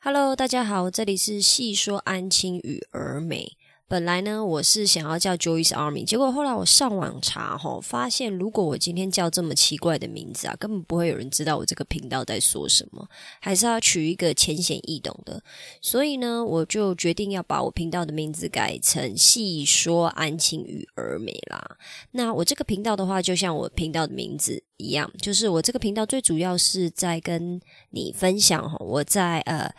Hello，大家好，这里是细说安亲与儿美。本来呢，我是想要叫 Joyce Army，结果后来我上网查吼，发现如果我今天叫这么奇怪的名字啊，根本不会有人知道我这个频道在说什么，还是要取一个浅显易懂的。所以呢，我就决定要把我频道的名字改成细说安亲与儿美啦。那我这个频道的话，就像我频道的名字一样，就是我这个频道最主要是在跟你分享哈，我在呃。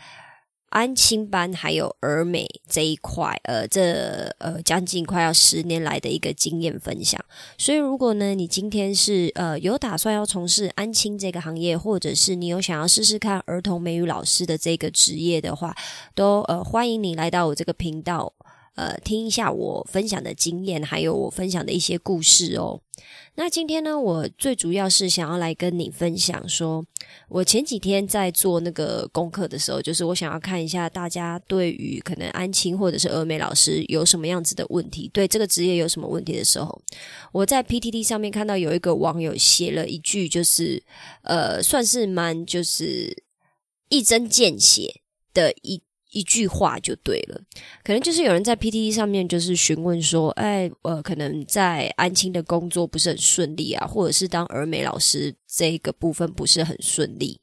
安亲班还有儿美这一块，呃，这呃将近快要十年来的一个经验分享。所以，如果呢，你今天是呃有打算要从事安亲这个行业，或者是你有想要试试看儿童美语老师的这个职业的话，都呃欢迎你来到我这个频道。呃，听一下我分享的经验，还有我分享的一些故事哦。那今天呢，我最主要是想要来跟你分享，说我前几天在做那个功课的时候，就是我想要看一下大家对于可能安亲或者是峨眉老师有什么样子的问题，对这个职业有什么问题的时候，我在 PTT 上面看到有一个网友写了一句，就是呃，算是蛮就是一针见血的一。一句话就对了，可能就是有人在 PTT 上面就是询问说，哎，呃，可能在安亲的工作不是很顺利啊，或者是当儿美老师这个部分不是很顺利，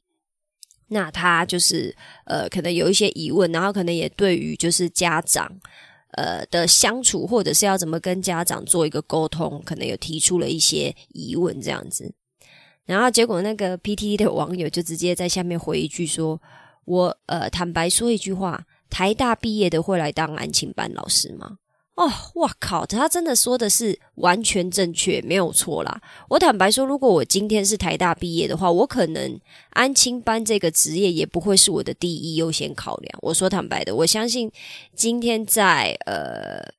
那他就是呃，可能有一些疑问，然后可能也对于就是家长呃的相处，或者是要怎么跟家长做一个沟通，可能有提出了一些疑问这样子，然后结果那个 PTT 的网友就直接在下面回一句说。我呃，坦白说一句话，台大毕业的会来当安亲班老师吗？哦，哇靠，他真的说的是完全正确，没有错啦。我坦白说，如果我今天是台大毕业的话，我可能安亲班这个职业也不会是我的第一优先考量。我说坦白的，我相信今天在呃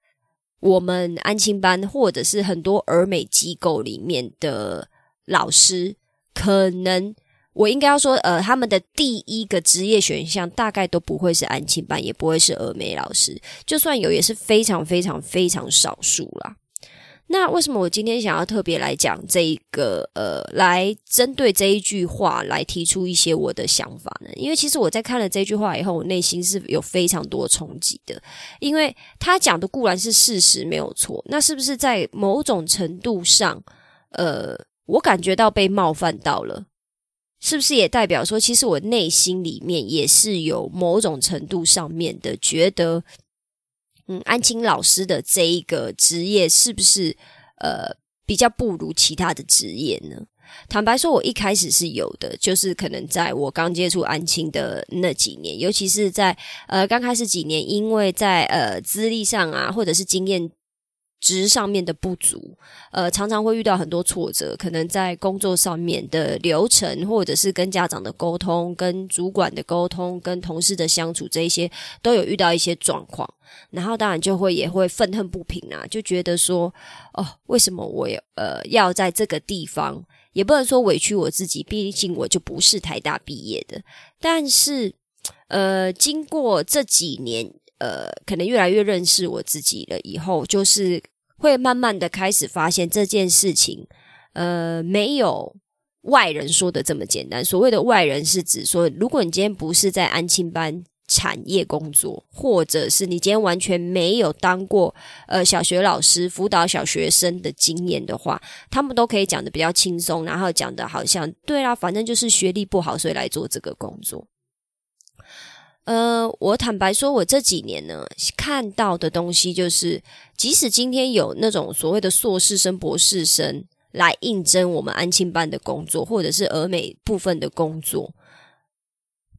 我们安亲班或者是很多儿美机构里面的老师，可能。我应该要说，呃，他们的第一个职业选项大概都不会是安亲班，也不会是峨眉老师，就算有，也是非常非常非常少数啦。那为什么我今天想要特别来讲这一个，呃，来针对这一句话来提出一些我的想法呢？因为其实我在看了这句话以后，我内心是有非常多冲击的，因为他讲的固然是事实，没有错，那是不是在某种程度上，呃，我感觉到被冒犯到了？是不是也代表说，其实我内心里面也是有某种程度上面的觉得，嗯，安青老师的这一个职业是不是呃比较不如其他的职业呢？坦白说，我一开始是有的，就是可能在我刚接触安青的那几年，尤其是在呃刚开始几年，因为在呃资历上啊，或者是经验。值上面的不足，呃，常常会遇到很多挫折，可能在工作上面的流程，或者是跟家长的沟通、跟主管的沟通、跟同事的相处，这一些都有遇到一些状况，然后当然就会也会愤恨不平啊，就觉得说，哦，为什么我呃要在这个地方，也不能说委屈我自己，毕竟我就不是台大毕业的，但是，呃，经过这几年。呃，可能越来越认识我自己了，以后就是会慢慢的开始发现这件事情，呃，没有外人说的这么简单。所谓的外人是指说，如果你今天不是在安亲班产业工作，或者是你今天完全没有当过呃小学老师辅导小学生的经验的话，他们都可以讲的比较轻松，然后讲的好像对啦，反正就是学历不好，所以来做这个工作。呃，我坦白说，我这几年呢看到的东西就是，即使今天有那种所谓的硕士生、博士生来应征我们安庆班的工作，或者是俄美部分的工作，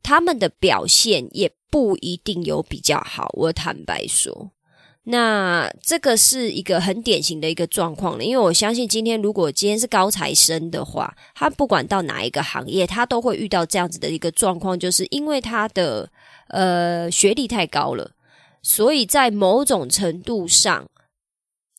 他们的表现也不一定有比较好。我坦白说，那这个是一个很典型的一个状况了，因为我相信今天如果今天是高材生的话，他不管到哪一个行业，他都会遇到这样子的一个状况，就是因为他的。呃，学历太高了，所以在某种程度上，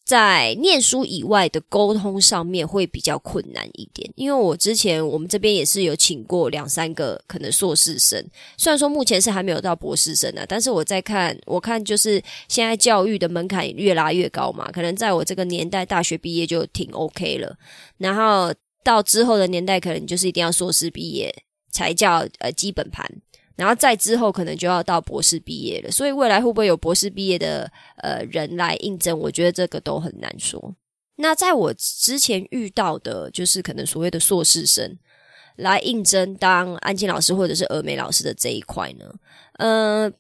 在念书以外的沟通上面会比较困难一点。因为我之前我们这边也是有请过两三个可能硕士生，虽然说目前是还没有到博士生啊，但是我在看，我看就是现在教育的门槛越拉越高嘛，可能在我这个年代大学毕业就挺 OK 了，然后到之后的年代，可能就是一定要硕士毕业才叫呃基本盘。然后再之后可能就要到博士毕业了，所以未来会不会有博士毕业的呃人来应征？我觉得这个都很难说。那在我之前遇到的，就是可能所谓的硕士生来应征当安静老师或者是峨眉老师的这一块呢，呃，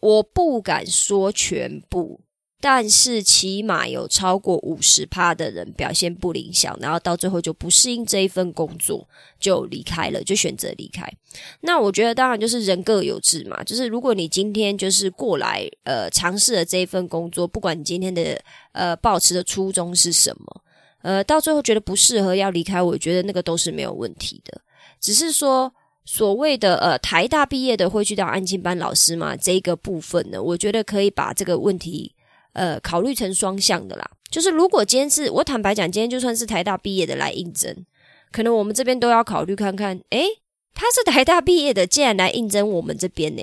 我不敢说全部。但是起码有超过五十趴的人表现不理想，然后到最后就不适应这一份工作，就离开了，就选择离开。那我觉得当然就是人各有志嘛，就是如果你今天就是过来呃尝试了这一份工作，不管你今天的呃抱持的初衷是什么，呃到最后觉得不适合要离开，我觉得那个都是没有问题的。只是说所谓的呃台大毕业的会去当安静班老师嘛，这个部分呢，我觉得可以把这个问题。呃，考虑成双向的啦，就是如果今天是我坦白讲，今天就算是台大毕业的来应征，可能我们这边都要考虑看看，诶，他是台大毕业的，既然来应征我们这边呢，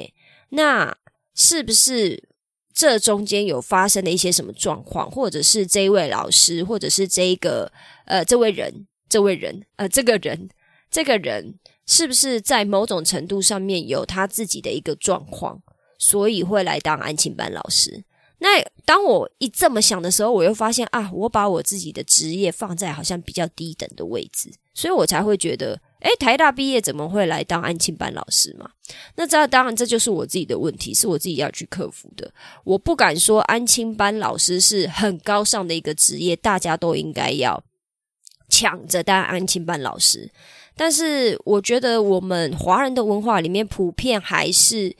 那是不是这中间有发生了一些什么状况，或者是这位老师，或者是这一个呃这位人，这位人呃这个人，这个人是不是在某种程度上面有他自己的一个状况，所以会来当安庆班老师？那当我一这么想的时候，我又发现啊，我把我自己的职业放在好像比较低等的位置，所以我才会觉得，诶，台大毕业怎么会来当安庆班老师嘛？那这当然这就是我自己的问题，是我自己要去克服的。我不敢说安庆班老师是很高尚的一个职业，大家都应该要抢着当安庆班老师。但是我觉得我们华人的文化里面，普遍还是。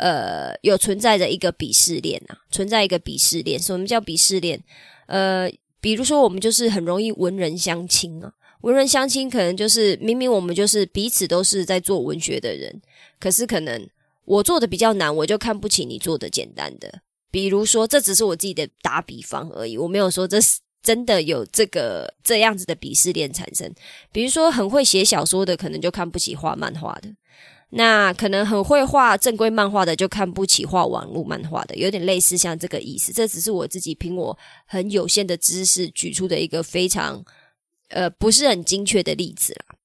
呃，有存在着一个鄙视链啊，存在一个鄙视链。什么叫鄙视链？呃，比如说我们就是很容易文人相亲啊，文人相亲可能就是明明我们就是彼此都是在做文学的人，可是可能我做的比较难，我就看不起你做的简单的。比如说，这只是我自己的打比方而已，我没有说这是真的有这个这样子的鄙视链产生。比如说，很会写小说的，可能就看不起画漫画的。那可能很会画正规漫画的就看不起画网络漫画的，有点类似像这个意思。这只是我自己凭我很有限的知识举出的一个非常呃不是很精确的例子啦。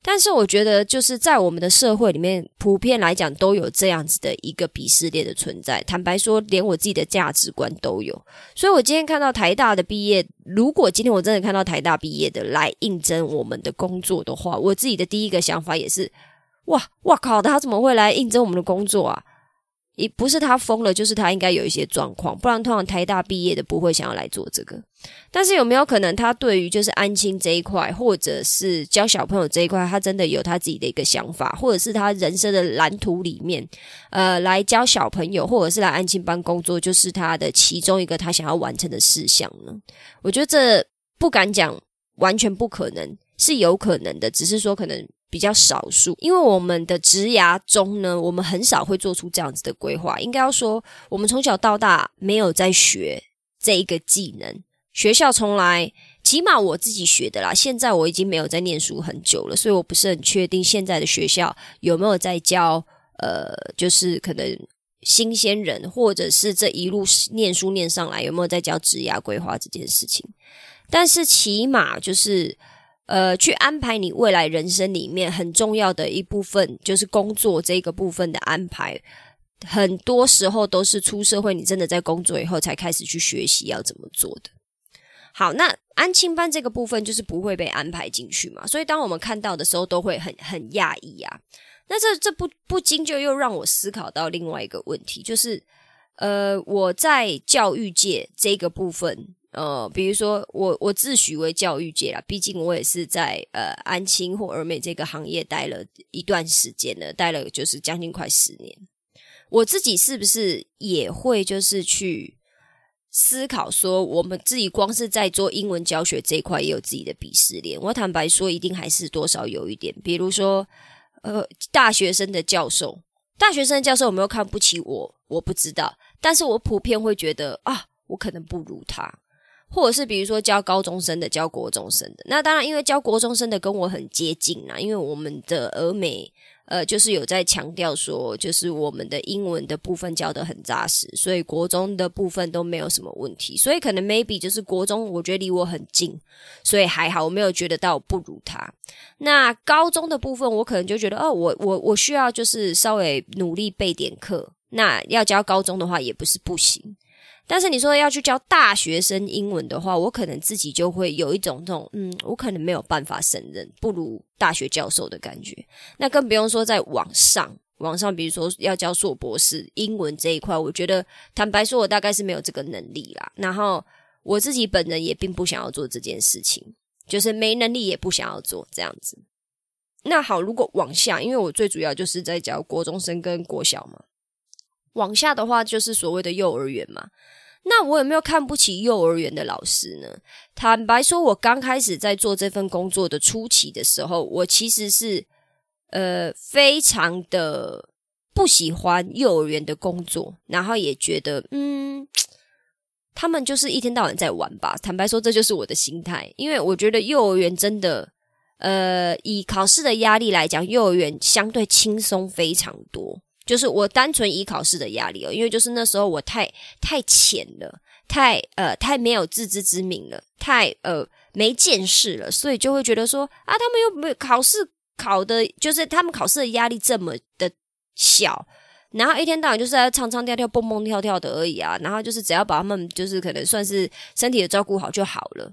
但是我觉得就是在我们的社会里面，普遍来讲都有这样子的一个鄙视链的存在。坦白说，连我自己的价值观都有。所以我今天看到台大的毕业，如果今天我真的看到台大毕业的来应征我们的工作的话，我自己的第一个想法也是。哇哇靠！他怎么会来应征我们的工作啊？也不是他疯了，就是他应该有一些状况，不然通常台大毕业的不会想要来做这个。但是有没有可能他对于就是安亲这一块，或者是教小朋友这一块，他真的有他自己的一个想法，或者是他人生的蓝图里面，呃，来教小朋友，或者是来安亲班工作，就是他的其中一个他想要完成的事项呢？我觉得这不敢讲完全不可能，是有可能的，只是说可能。比较少数，因为我们的职涯中呢，我们很少会做出这样子的规划。应该要说，我们从小到大没有在学这一个技能，学校从来，起码我自己学的啦。现在我已经没有在念书很久了，所以我不是很确定现在的学校有没有在教，呃，就是可能新鲜人，或者是这一路念书念上来有没有在教职涯规划这件事情。但是起码就是。呃，去安排你未来人生里面很重要的一部分，就是工作这个部分的安排。很多时候都是出社会，你真的在工作以后才开始去学习要怎么做的。好，那安亲班这个部分就是不会被安排进去嘛？所以当我们看到的时候，都会很很讶异啊。那这这不不禁就又让我思考到另外一个问题，就是呃，我在教育界这个部分。呃，比如说我我自诩为教育界啦，毕竟我也是在呃安亲或儿美这个行业待了一段时间了，待了就是将近快十年。我自己是不是也会就是去思考说，我们自己光是在做英文教学这一块也有自己的鄙视链？我坦白说，一定还是多少有一点。比如说，呃，大学生的教授，大学生的教授有没有看不起我？我不知道，但是我普遍会觉得啊，我可能不如他。或者是比如说教高中生的，教国中生的，那当然因为教国中生的跟我很接近啊，因为我们的俄美呃，就是有在强调说，就是我们的英文的部分教的很扎实，所以国中的部分都没有什么问题。所以可能 maybe 就是国中，我觉得离我很近，所以还好，我没有觉得到不如他。那高中的部分，我可能就觉得，哦，我我我需要就是稍微努力背点课。那要教高中的话，也不是不行。但是你说要去教大学生英文的话，我可能自己就会有一种这种，嗯，我可能没有办法胜任，不如大学教授的感觉。那更不用说在网上，网上比如说要教硕博士英文这一块，我觉得坦白说，我大概是没有这个能力啦。然后我自己本人也并不想要做这件事情，就是没能力也不想要做这样子。那好，如果往下，因为我最主要就是在教国中生跟国小嘛。往下的话就是所谓的幼儿园嘛，那我有没有看不起幼儿园的老师呢？坦白说，我刚开始在做这份工作的初期的时候，我其实是呃非常的不喜欢幼儿园的工作，然后也觉得嗯，他们就是一天到晚在玩吧。坦白说，这就是我的心态，因为我觉得幼儿园真的呃以考试的压力来讲，幼儿园相对轻松非常多。就是我单纯以考试的压力哦，因为就是那时候我太太浅了，太呃太没有自知之明了，太呃没见识了，所以就会觉得说啊，他们又没有考试考的，就是他们考试的压力这么的小，然后一天到晚就是在唱唱跳跳、蹦蹦跳跳的而已啊，然后就是只要把他们就是可能算是身体的照顾好就好了。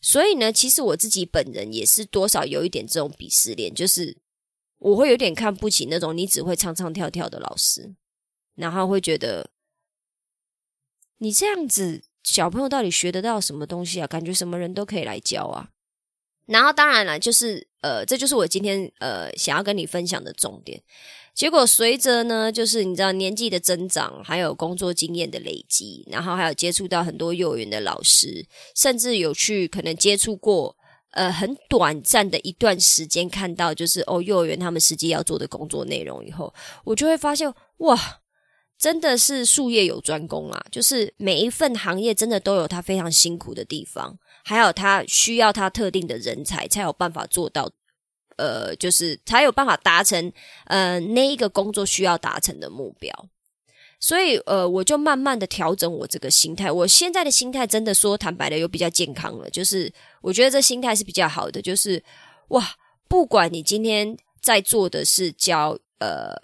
所以呢，其实我自己本人也是多少有一点这种鄙视链，就是。我会有点看不起那种你只会唱唱跳跳的老师，然后会觉得你这样子小朋友到底学得到什么东西啊？感觉什么人都可以来教啊。然后当然了，就是呃，这就是我今天呃想要跟你分享的重点。结果随着呢，就是你知道年纪的增长，还有工作经验的累积，然后还有接触到很多幼儿园的老师，甚至有去可能接触过。呃，很短暂的一段时间，看到就是哦，幼儿园他们实际要做的工作内容以后，我就会发现哇，真的是术业有专攻啊！就是每一份行业真的都有它非常辛苦的地方，还有它需要它特定的人才才有办法做到，呃，就是才有办法达成呃那一个工作需要达成的目标。所以，呃，我就慢慢的调整我这个心态。我现在的心态真的说坦白的，又比较健康了。就是我觉得这心态是比较好的。就是哇，不管你今天在做的是教呃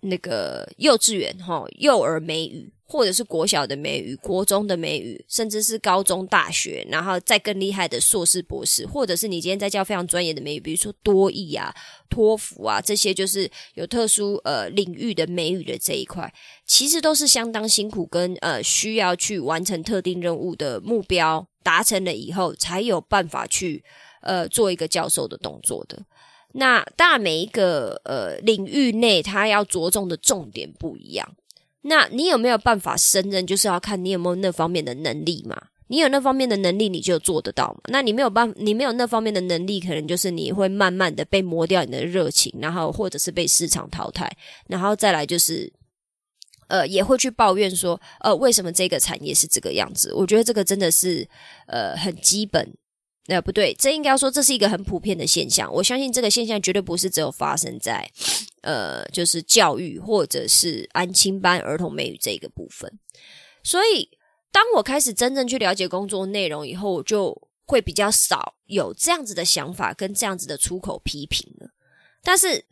那个幼稚园哈，幼儿美语。或者是国小的美语，国中的美语，甚至是高中、大学，然后再更厉害的硕士、博士，或者是你今天在教非常专业的美语，比如说多义啊、托福啊这些，就是有特殊呃领域的美语的这一块，其实都是相当辛苦，跟呃需要去完成特定任务的目标达成了以后，才有办法去呃做一个教授的动作的。那当然，每一个呃领域内，它要着重的重点不一样。那你有没有办法胜任？就是要看你有没有那方面的能力嘛。你有那方面的能力，你就做得到嘛。那你没有办，你没有那方面的能力，可能就是你会慢慢的被磨掉你的热情，然后或者是被市场淘汰，然后再来就是，呃，也会去抱怨说，呃，为什么这个产业是这个样子？我觉得这个真的是，呃，很基本。呃，不对，这应该要说这是一个很普遍的现象。我相信这个现象绝对不是只有发生在呃，就是教育或者是安亲班儿童美语这个部分。所以，当我开始真正去了解工作内容以后，我就会比较少有这样子的想法跟这样子的出口批评了。但是，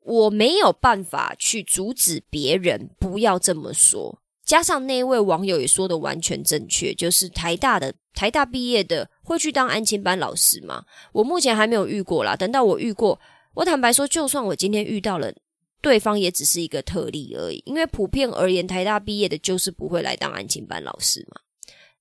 我没有办法去阻止别人不要这么说。加上那位网友也说的完全正确，就是台大的台大毕业的会去当安亲班老师吗？我目前还没有遇过啦。等到我遇过，我坦白说，就算我今天遇到了，对方也只是一个特例而已。因为普遍而言，台大毕业的就是不会来当安亲班老师嘛。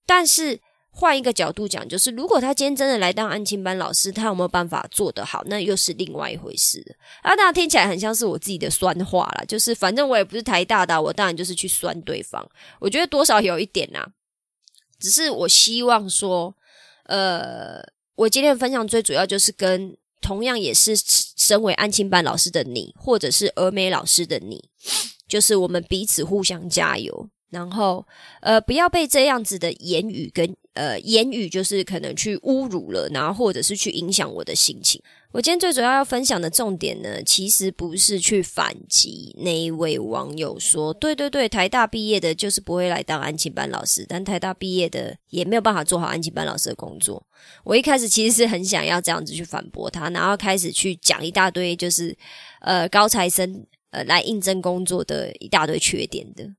但是。换一个角度讲，就是如果他今天真的来当安亲班老师，他有没有办法做得好，那又是另外一回事啊，大家听起来很像是我自己的酸话啦，就是反正我也不是台大的，我当然就是去酸对方。我觉得多少有一点呐，只是我希望说，呃，我今天的分享最主要就是跟同样也是身为安庆班老师的你，或者是峨眉老师的你，就是我们彼此互相加油，然后呃，不要被这样子的言语跟。呃言语，就是可能去侮辱了，然后或者是去影响我的心情。我今天最主要要分享的重点呢，其实不是去反击那一位网友说，对对对，台大毕业的就是不会来当安亲班老师，但台大毕业的也没有办法做好安亲班老师的工作。我一开始其实是很想要这样子去反驳他，然后开始去讲一大堆，就是呃高材生呃来应征工作的一大堆缺点的，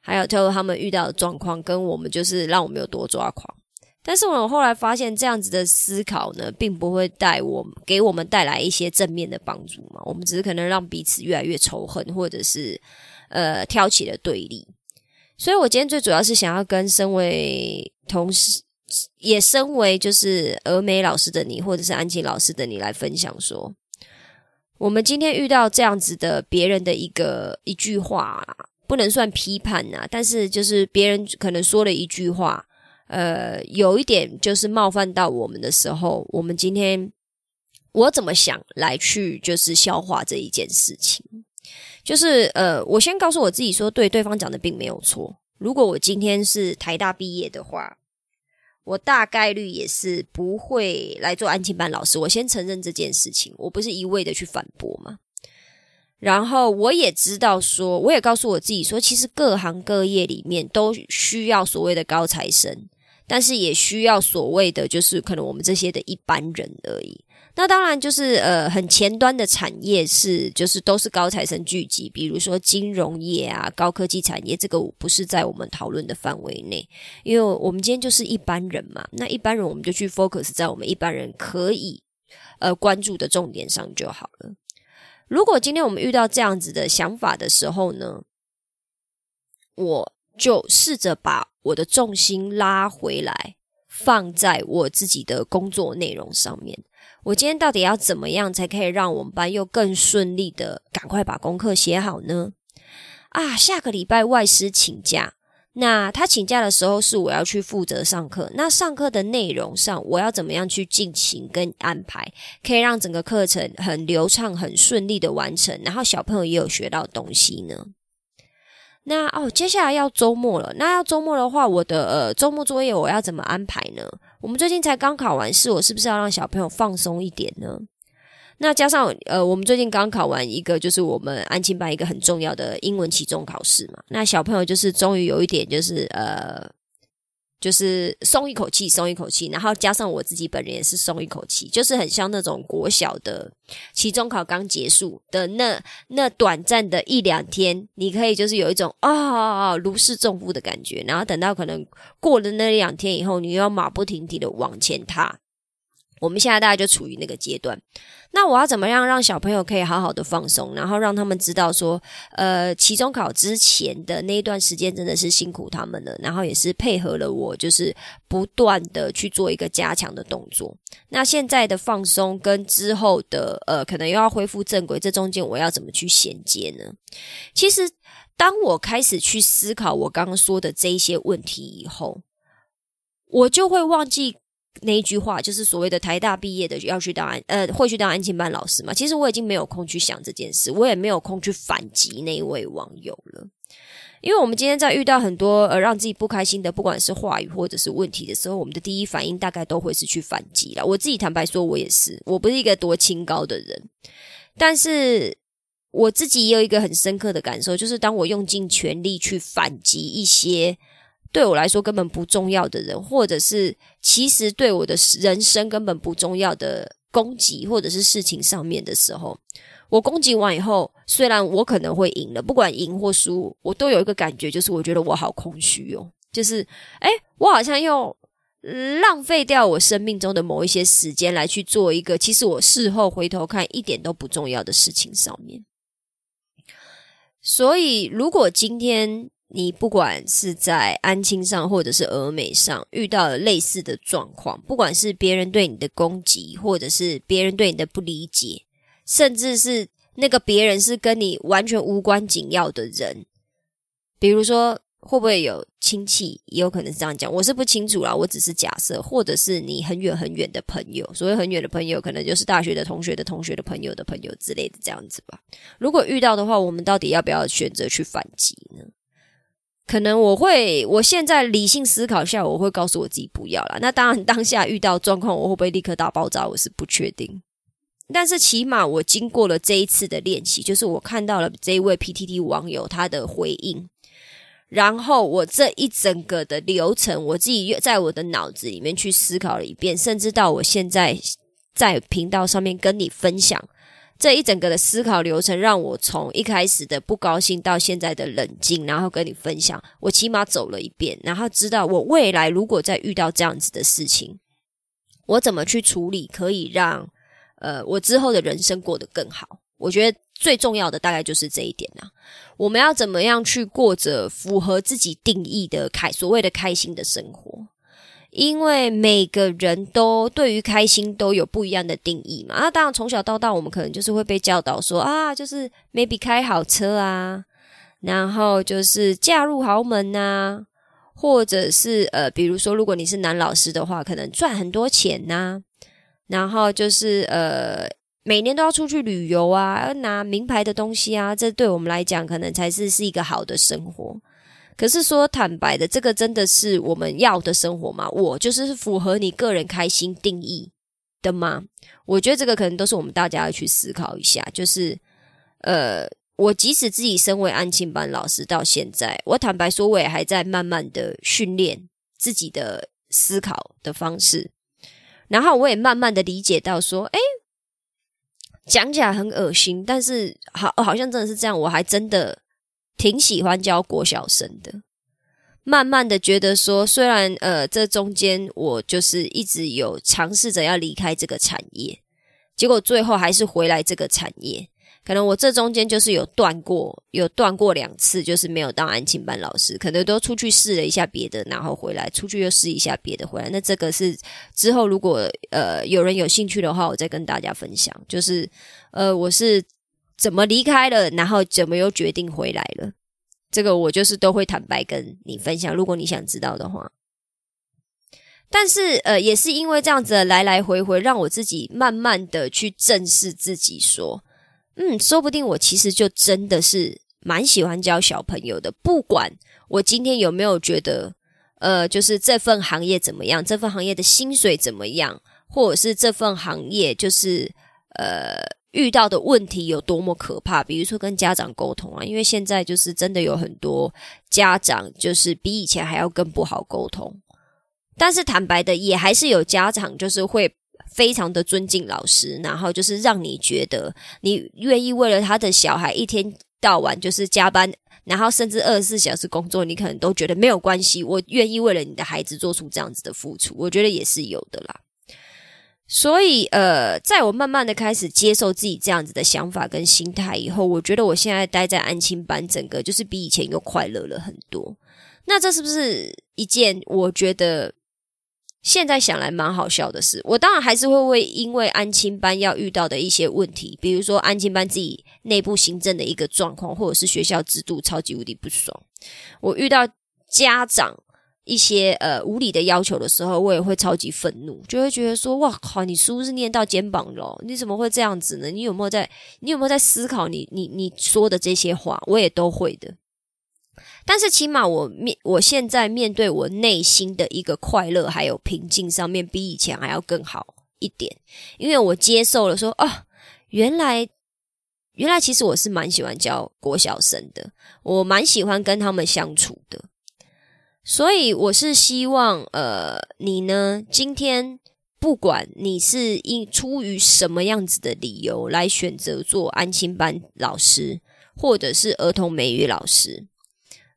还有最后他们遇到的状况，跟我们就是让我们有多抓狂。但是我后来发现，这样子的思考呢，并不会带我给我们带来一些正面的帮助嘛。我们只是可能让彼此越来越仇恨，或者是呃挑起了对立。所以我今天最主要是想要跟身为同事，也身为就是峨眉老师的你，或者是安琪老师的你来分享说，我们今天遇到这样子的别人的一个一句话，不能算批判呐，但是就是别人可能说了一句话。呃，有一点就是冒犯到我们的时候，我们今天我怎么想来去就是消化这一件事情？就是呃，我先告诉我自己说，对，对方讲的并没有错。如果我今天是台大毕业的话，我大概率也是不会来做安亲班老师。我先承认这件事情，我不是一味的去反驳嘛。然后我也知道说，我也告诉我自己说，其实各行各业里面都需要所谓的高材生。但是也需要所谓的，就是可能我们这些的一般人而已。那当然就是呃，很前端的产业是，就是都是高材生聚集，比如说金融业啊、高科技产业，这个不是在我们讨论的范围内，因为我们今天就是一般人嘛。那一般人我们就去 focus 在我们一般人可以呃关注的重点上就好了。如果今天我们遇到这样子的想法的时候呢，我就试着把。我的重心拉回来，放在我自己的工作内容上面。我今天到底要怎么样才可以让我们班又更顺利的赶快把功课写好呢？啊，下个礼拜外师请假，那他请假的时候是我要去负责上课。那上课的内容上，我要怎么样去进行跟安排，可以让整个课程很流畅、很顺利的完成，然后小朋友也有学到东西呢？那哦，接下来要周末了。那要周末的话，我的呃周末作业我要怎么安排呢？我们最近才刚考完试，我是不是要让小朋友放松一点呢？那加上呃，我们最近刚考完一个，就是我们安亲班一个很重要的英文期中考试嘛。那小朋友就是终于有一点，就是呃。就是松一口气，松一口气，然后加上我自己本人也是松一口气，就是很像那种国小的期中考刚结束的那那短暂的一两天，你可以就是有一种啊如释重负的感觉，然后等到可能过了那两天以后，你又要马不停蹄的往前踏。我们现在大概就处于那个阶段。那我要怎么样让小朋友可以好好的放松，然后让他们知道说，呃，期中考之前的那一段时间真的是辛苦他们了，然后也是配合了我，就是不断的去做一个加强的动作。那现在的放松跟之后的呃，可能又要恢复正轨，这中间我要怎么去衔接呢？其实，当我开始去思考我刚刚说的这一些问题以后，我就会忘记。那一句话就是所谓的台大毕业的要去当安呃会去当安亲班老师嘛？其实我已经没有空去想这件事，我也没有空去反击那一位网友了。因为我们今天在遇到很多呃让自己不开心的，不管是话语或者是问题的时候，我们的第一反应大概都会是去反击了。我自己坦白说，我也是，我不是一个多清高的人，但是我自己也有一个很深刻的感受，就是当我用尽全力去反击一些。对我来说根本不重要的人，或者是其实对我的人生根本不重要的攻击，或者是事情上面的时候，我攻击完以后，虽然我可能会赢了，不管赢或输，我都有一个感觉，就是我觉得我好空虚哦，就是哎，我好像又浪费掉我生命中的某一些时间来去做一个，其实我事后回头看一点都不重要的事情上面。所以，如果今天。你不管是在安亲上，或者是峨美上遇到了类似的状况，不管是别人对你的攻击，或者是别人对你的不理解，甚至是那个别人是跟你完全无关紧要的人，比如说会不会有亲戚，也有可能是这样讲，我是不清楚啦，我只是假设，或者是你很远很远的朋友，所谓很远的朋友，可能就是大学的同学的同学的朋友的朋友之类的这样子吧。如果遇到的话，我们到底要不要选择去反击呢？可能我会，我现在理性思考下，我会告诉我自己不要了。那当然，当下遇到状况，我会不会立刻大爆炸，我是不确定。但是起码我经过了这一次的练习，就是我看到了这一位 PTT 网友他的回应，然后我这一整个的流程，我自己在我的脑子里面去思考了一遍，甚至到我现在在频道上面跟你分享这一整个的思考流程，让我从一开始的不高兴到现在的冷静，然后跟你分享，我起码走了一遍，然后知道我未来如果再遇到这样子的事情，我怎么去处理，可以让。呃，我之后的人生过得更好，我觉得最重要的大概就是这一点呐。我们要怎么样去过着符合自己定义的开所谓的开心的生活？因为每个人都对于开心都有不一样的定义嘛。那当然，从小到大，我们可能就是会被教导说啊，就是 maybe 开好车啊，然后就是嫁入豪门呐，或者是呃，比如说，如果你是男老师的话，可能赚很多钱呐。然后就是呃，每年都要出去旅游啊，要拿名牌的东西啊，这对我们来讲可能才是是一个好的生活。可是说坦白的，这个真的是我们要的生活吗？我就是符合你个人开心定义的吗？我觉得这个可能都是我们大家要去思考一下。就是呃，我即使自己身为安庆班老师到现在，我坦白说，我也还在慢慢的训练自己的思考的方式。然后我也慢慢的理解到，说，哎，讲起来很恶心，但是好，好像真的是这样。我还真的挺喜欢教国小生的。慢慢的觉得说，虽然呃，这中间我就是一直有尝试着要离开这个产业，结果最后还是回来这个产业。可能我这中间就是有断过，有断过两次，就是没有当安庆班老师，可能都出去试了一下别的，然后回来，出去又试一下别的，回来。那这个是之后如果呃有人有兴趣的话，我再跟大家分享，就是呃我是怎么离开了，然后怎么又决定回来了，这个我就是都会坦白跟你分享，如果你想知道的话。但是呃也是因为这样子来来回回，让我自己慢慢的去正视自己说。嗯，说不定我其实就真的是蛮喜欢教小朋友的。不管我今天有没有觉得，呃，就是这份行业怎么样，这份行业的薪水怎么样，或者是这份行业就是呃遇到的问题有多么可怕。比如说跟家长沟通啊，因为现在就是真的有很多家长就是比以前还要更不好沟通。但是坦白的，也还是有家长就是会。非常的尊敬老师，然后就是让你觉得你愿意为了他的小孩一天到晚就是加班，然后甚至二十四小时工作，你可能都觉得没有关系。我愿意为了你的孩子做出这样子的付出，我觉得也是有的啦。所以，呃，在我慢慢的开始接受自己这样子的想法跟心态以后，我觉得我现在待在安亲班，整个就是比以前又快乐了很多。那这是不是一件我觉得？现在想来蛮好笑的事，我当然还是会为因为安亲班要遇到的一些问题，比如说安亲班自己内部行政的一个状况，或者是学校制度超级无敌不爽。我遇到家长一些呃无理的要求的时候，我也会超级愤怒，就会觉得说：哇靠，你书是念到肩膀了，你怎么会这样子呢？你有没有在你有没有在思考你你你说的这些话？我也都会的。但是起码我面我现在面对我内心的一个快乐还有平静上面比以前还要更好一点，因为我接受了说啊，原来原来其实我是蛮喜欢教国小生的，我蛮喜欢跟他们相处的，所以我是希望呃你呢今天不管你是因出于什么样子的理由来选择做安亲班老师，或者是儿童美语老师。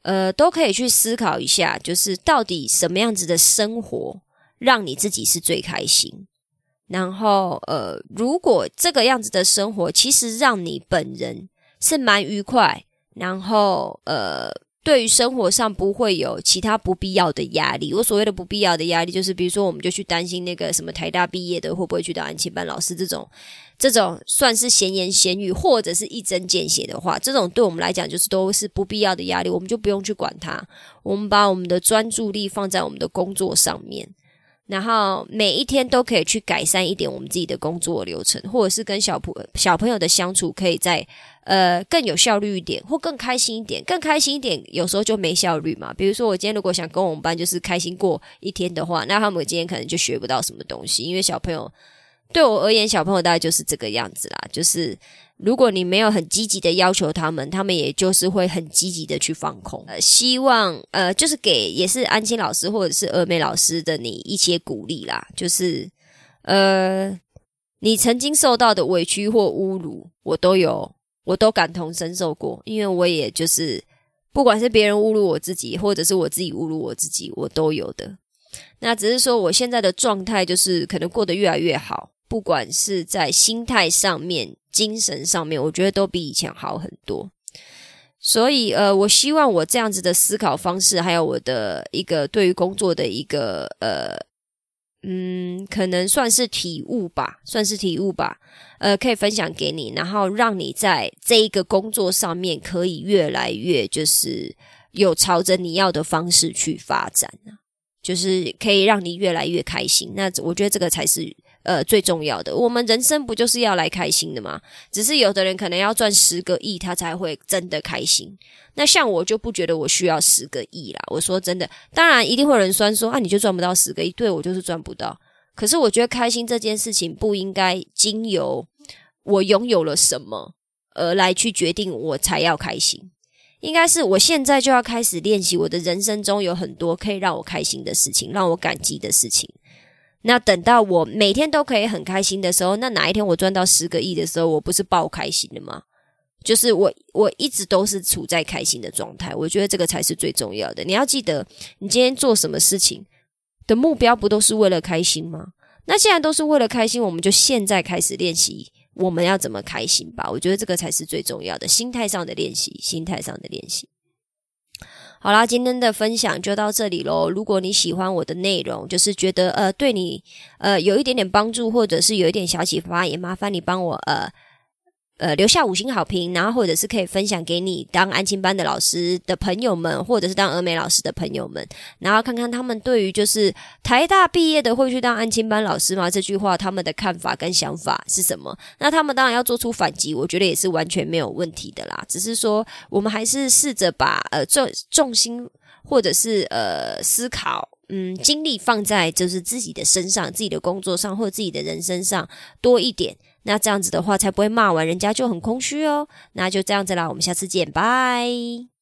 呃，都可以去思考一下，就是到底什么样子的生活让你自己是最开心。然后，呃，如果这个样子的生活其实让你本人是蛮愉快，然后，呃，对于生活上不会有其他不必要的压力。我所谓的不必要的压力，就是比如说，我们就去担心那个什么台大毕业的会不会去当安亲班老师这种。这种算是闲言闲语，或者是一针见血的话，这种对我们来讲就是都是不必要的压力，我们就不用去管它。我们把我们的专注力放在我们的工作上面，然后每一天都可以去改善一点我们自己的工作流程，或者是跟小朋小朋友的相处，可以在呃更有效率一点，或更开心一点。更开心一点，有时候就没效率嘛。比如说，我今天如果想跟我们班就是开心过一天的话，那他们今天可能就学不到什么东西，因为小朋友对我而言，小朋友大概就是这个样子啦，就是。如果你没有很积极的要求他们，他们也就是会很积极的去放空。呃，希望呃，就是给也是安心老师或者是峨眉老师的你一些鼓励啦。就是呃，你曾经受到的委屈或侮辱，我都有，我都感同身受过。因为我也就是，不管是别人侮辱我自己，或者是我自己侮辱我自己，我都有的。那只是说，我现在的状态就是可能过得越来越好，不管是在心态上面。精神上面，我觉得都比以前好很多。所以，呃，我希望我这样子的思考方式，还有我的一个对于工作的一个呃，嗯，可能算是体悟吧，算是体悟吧。呃，可以分享给你，然后让你在这一个工作上面可以越来越就是有朝着你要的方式去发展就是可以让你越来越开心。那我觉得这个才是。呃，最重要的，我们人生不就是要来开心的吗？只是有的人可能要赚十个亿，他才会真的开心。那像我就不觉得我需要十个亿啦。我说真的，当然一定会有人酸说啊，你就赚不到十个亿。对我就是赚不到。可是我觉得开心这件事情不应该经由我拥有了什么而来去决定我才要开心，应该是我现在就要开始练习。我的人生中有很多可以让我开心的事情，让我感激的事情。那等到我每天都可以很开心的时候，那哪一天我赚到十个亿的时候，我不是爆开心的吗？就是我我一直都是处在开心的状态，我觉得这个才是最重要的。你要记得，你今天做什么事情的目标不都是为了开心吗？那既然都是为了开心，我们就现在开始练习我们要怎么开心吧。我觉得这个才是最重要的，心态上的练习，心态上的练习。好啦，今天的分享就到这里喽。如果你喜欢我的内容，就是觉得呃对你呃有一点点帮助，或者是有一点小启发，也麻烦你帮我呃。呃，留下五星好评，然后或者是可以分享给你当安亲班的老师的朋友们，或者是当峨眉老师的朋友们，然后看看他们对于就是台大毕业的会去当安亲班老师吗？这句话他们的看法跟想法是什么？那他们当然要做出反击，我觉得也是完全没有问题的啦。只是说，我们还是试着把呃重重心或者是呃思考，嗯，精力放在就是自己的身上、自己的工作上或自己的人生上多一点。那这样子的话，才不会骂完人家就很空虚哦。那就这样子啦，我们下次见，拜。